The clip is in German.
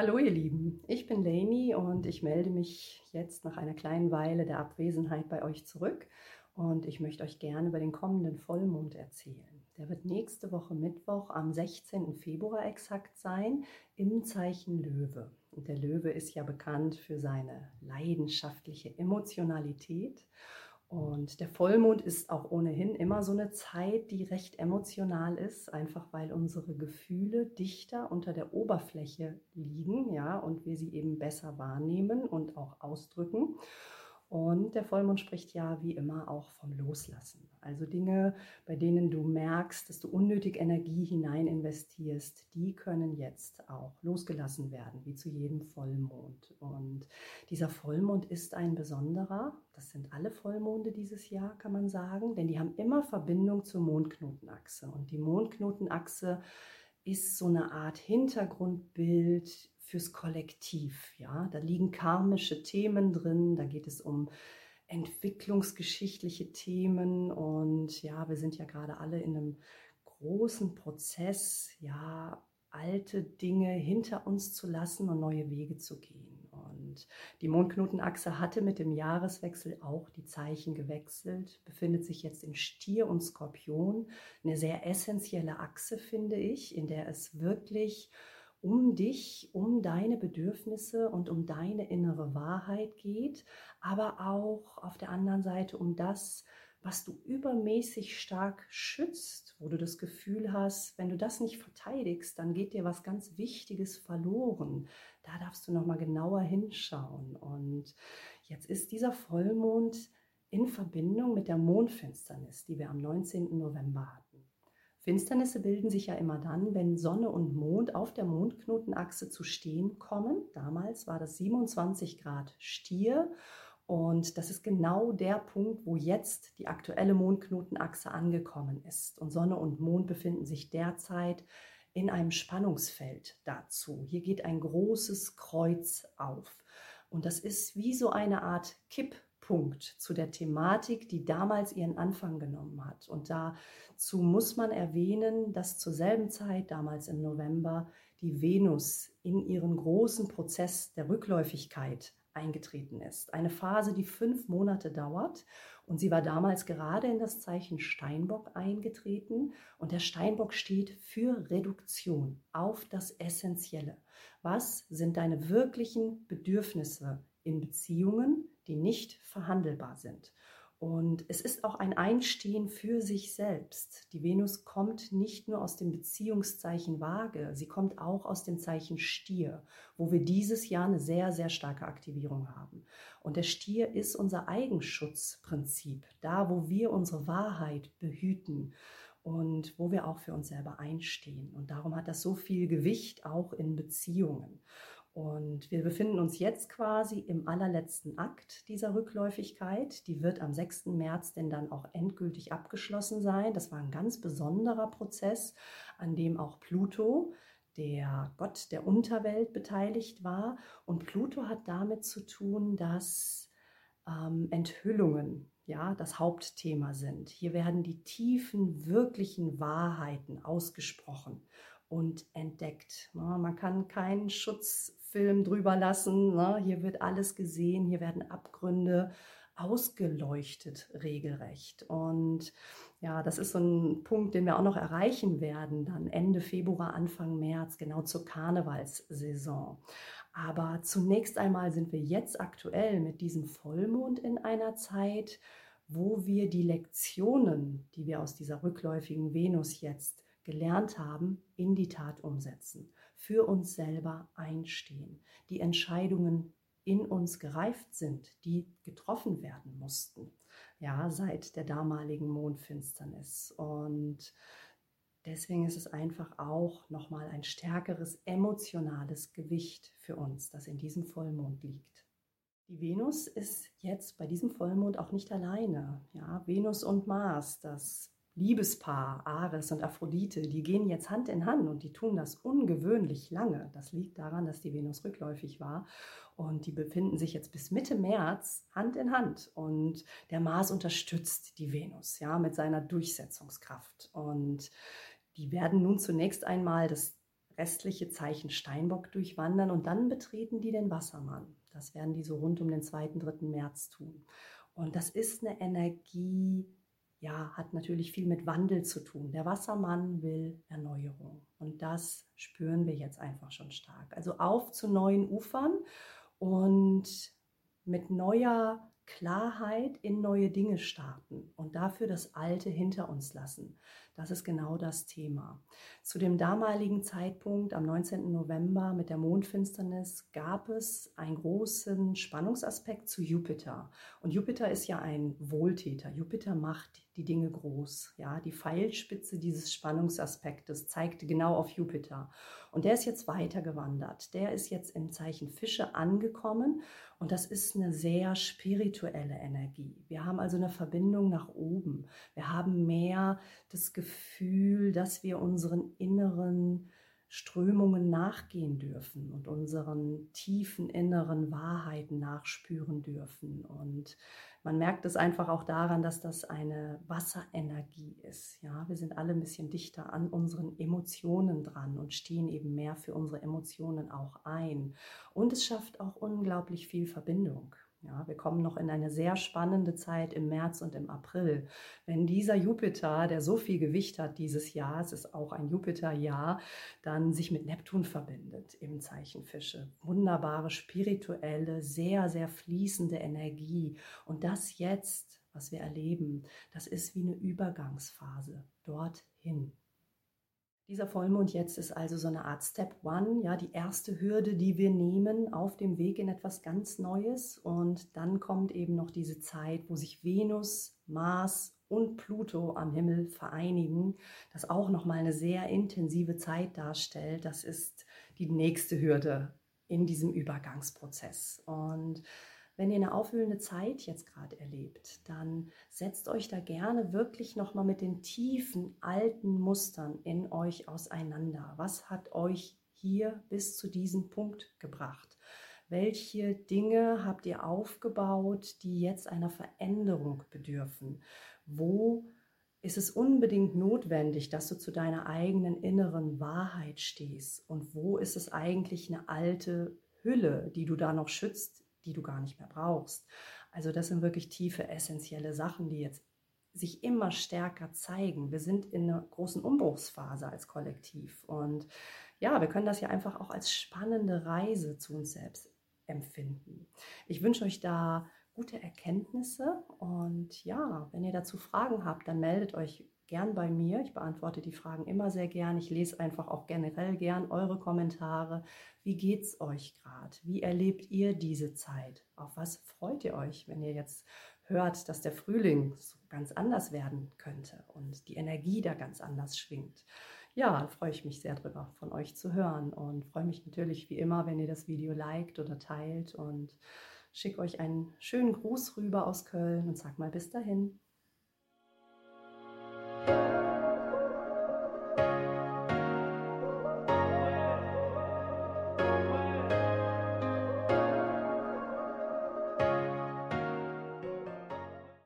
Hallo ihr Lieben, ich bin Lainey und ich melde mich jetzt nach einer kleinen Weile der Abwesenheit bei euch zurück und ich möchte euch gerne über den kommenden Vollmond erzählen. Der wird nächste Woche Mittwoch am 16. Februar exakt sein im Zeichen Löwe. Und der Löwe ist ja bekannt für seine leidenschaftliche Emotionalität und der Vollmond ist auch ohnehin immer so eine Zeit, die recht emotional ist, einfach weil unsere Gefühle dichter unter der Oberfläche liegen, ja, und wir sie eben besser wahrnehmen und auch ausdrücken. Und der Vollmond spricht ja wie immer auch vom Loslassen. Also Dinge, bei denen du merkst, dass du unnötig Energie hinein investierst, die können jetzt auch losgelassen werden, wie zu jedem Vollmond. Und dieser Vollmond ist ein besonderer. Das sind alle Vollmonde dieses Jahr, kann man sagen, denn die haben immer Verbindung zur Mondknotenachse. Und die Mondknotenachse ist so eine Art Hintergrundbild fürs Kollektiv. Ja, da liegen karmische Themen drin, da geht es um entwicklungsgeschichtliche Themen und ja, wir sind ja gerade alle in einem großen Prozess, ja, alte Dinge hinter uns zu lassen und neue Wege zu gehen. Und die Mondknotenachse hatte mit dem Jahreswechsel auch die Zeichen gewechselt, befindet sich jetzt in Stier und Skorpion. Eine sehr essentielle Achse, finde ich, in der es wirklich um dich, um deine Bedürfnisse und um deine innere Wahrheit geht, aber auch auf der anderen Seite um das, was du übermäßig stark schützt, wo du das Gefühl hast, wenn du das nicht verteidigst, dann geht dir was ganz Wichtiges verloren. Da darfst du noch mal genauer hinschauen. Und jetzt ist dieser Vollmond in Verbindung mit der Mondfinsternis, die wir am 19. November hatten. Finsternisse bilden sich ja immer dann, wenn Sonne und Mond auf der Mondknotenachse zu stehen kommen. Damals war das 27 Grad Stier und das ist genau der Punkt, wo jetzt die aktuelle Mondknotenachse angekommen ist. Und Sonne und Mond befinden sich derzeit in einem Spannungsfeld dazu. Hier geht ein großes Kreuz auf. Und das ist wie so eine Art Kipppunkt zu der Thematik, die damals ihren Anfang genommen hat. Und da Dazu muss man erwähnen, dass zur selben Zeit, damals im November, die Venus in ihren großen Prozess der Rückläufigkeit eingetreten ist. Eine Phase, die fünf Monate dauert. Und sie war damals gerade in das Zeichen Steinbock eingetreten. Und der Steinbock steht für Reduktion auf das Essentielle. Was sind deine wirklichen Bedürfnisse in Beziehungen, die nicht verhandelbar sind? Und es ist auch ein Einstehen für sich selbst. Die Venus kommt nicht nur aus dem Beziehungszeichen Waage, sie kommt auch aus dem Zeichen Stier, wo wir dieses Jahr eine sehr, sehr starke Aktivierung haben. Und der Stier ist unser Eigenschutzprinzip, da wo wir unsere Wahrheit behüten und wo wir auch für uns selber einstehen. Und darum hat das so viel Gewicht auch in Beziehungen. Und wir befinden uns jetzt quasi im allerletzten Akt dieser Rückläufigkeit. Die wird am 6. März denn dann auch endgültig abgeschlossen sein. Das war ein ganz besonderer Prozess, an dem auch Pluto, der Gott der Unterwelt, beteiligt war. Und Pluto hat damit zu tun, dass ähm, Enthüllungen ja, das Hauptthema sind. Hier werden die tiefen, wirklichen Wahrheiten ausgesprochen und entdeckt. Man kann keinen Schutz Film drüber lassen. Ne? Hier wird alles gesehen, hier werden Abgründe ausgeleuchtet regelrecht. Und ja, das ist so ein Punkt, den wir auch noch erreichen werden, dann Ende Februar, Anfang März, genau zur Karnevalssaison. Aber zunächst einmal sind wir jetzt aktuell mit diesem Vollmond in einer Zeit, wo wir die Lektionen, die wir aus dieser rückläufigen Venus jetzt gelernt haben, in die Tat umsetzen für uns selber einstehen, die Entscheidungen in uns gereift sind, die getroffen werden mussten, ja, seit der damaligen Mondfinsternis. Und deswegen ist es einfach auch nochmal ein stärkeres emotionales Gewicht für uns, das in diesem Vollmond liegt. Die Venus ist jetzt bei diesem Vollmond auch nicht alleine. Ja, Venus und Mars, das Liebespaar Ares und Aphrodite, die gehen jetzt Hand in Hand und die tun das ungewöhnlich lange. Das liegt daran, dass die Venus rückläufig war und die befinden sich jetzt bis Mitte März Hand in Hand und der Mars unterstützt die Venus ja mit seiner Durchsetzungskraft und die werden nun zunächst einmal das restliche Zeichen Steinbock durchwandern und dann betreten die den Wassermann. Das werden die so rund um den 2., 3. März tun. Und das ist eine Energie, ja, hat natürlich viel mit Wandel zu tun. Der Wassermann will Erneuerung. Und das spüren wir jetzt einfach schon stark. Also auf zu neuen Ufern und mit neuer Klarheit in neue Dinge starten und dafür das Alte hinter uns lassen. Das ist genau das Thema. Zu dem damaligen Zeitpunkt, am 19. November mit der Mondfinsternis, gab es einen großen Spannungsaspekt zu Jupiter. Und Jupiter ist ja ein Wohltäter. Jupiter macht die Dinge groß. Ja, die Pfeilspitze dieses Spannungsaspektes zeigte genau auf Jupiter. Und der ist jetzt weitergewandert. Der ist jetzt im Zeichen Fische angekommen und das ist eine sehr spirituelle Energie. Wir haben also eine Verbindung nach oben. Wir haben mehr das Gefühl, dass wir unseren inneren Strömungen nachgehen dürfen und unseren tiefen inneren Wahrheiten nachspüren dürfen. Und man merkt es einfach auch daran, dass das eine Wasserenergie ist. Ja, wir sind alle ein bisschen dichter an unseren Emotionen dran und stehen eben mehr für unsere Emotionen auch ein. Und es schafft auch unglaublich viel Verbindung. Ja, wir kommen noch in eine sehr spannende Zeit im März und im April. Wenn dieser Jupiter, der so viel Gewicht hat dieses Jahr, es ist auch ein Jupiterjahr, dann sich mit Neptun verbindet im Zeichen Fische. Wunderbare, spirituelle, sehr, sehr fließende Energie. Und das jetzt, was wir erleben, das ist wie eine Übergangsphase dorthin. Dieser Vollmond jetzt ist also so eine Art Step One, ja, die erste Hürde, die wir nehmen auf dem Weg in etwas ganz Neues. Und dann kommt eben noch diese Zeit, wo sich Venus, Mars und Pluto am Himmel vereinigen, das auch nochmal eine sehr intensive Zeit darstellt. Das ist die nächste Hürde in diesem Übergangsprozess. Und wenn ihr eine aufwühlende Zeit jetzt gerade erlebt, dann setzt euch da gerne wirklich nochmal mit den tiefen alten Mustern in euch auseinander. Was hat euch hier bis zu diesem Punkt gebracht? Welche Dinge habt ihr aufgebaut, die jetzt einer Veränderung bedürfen? Wo ist es unbedingt notwendig, dass du zu deiner eigenen inneren Wahrheit stehst? Und wo ist es eigentlich eine alte Hülle, die du da noch schützt, die du gar nicht mehr brauchst. Also das sind wirklich tiefe, essentielle Sachen, die jetzt sich immer stärker zeigen. Wir sind in einer großen Umbruchsphase als Kollektiv. Und ja, wir können das ja einfach auch als spannende Reise zu uns selbst empfinden. Ich wünsche euch da gute Erkenntnisse und ja, wenn ihr dazu Fragen habt, dann meldet euch gern bei mir. Ich beantworte die Fragen immer sehr gern. Ich lese einfach auch generell gern eure Kommentare. Wie geht's euch gerade? Wie erlebt ihr diese Zeit? Auf was freut ihr euch, wenn ihr jetzt hört, dass der Frühling so ganz anders werden könnte und die Energie da ganz anders schwingt? Ja, freue ich mich sehr drüber, von euch zu hören und freue mich natürlich wie immer, wenn ihr das Video liked oder teilt und schicke euch einen schönen Gruß rüber aus Köln und sag mal bis dahin.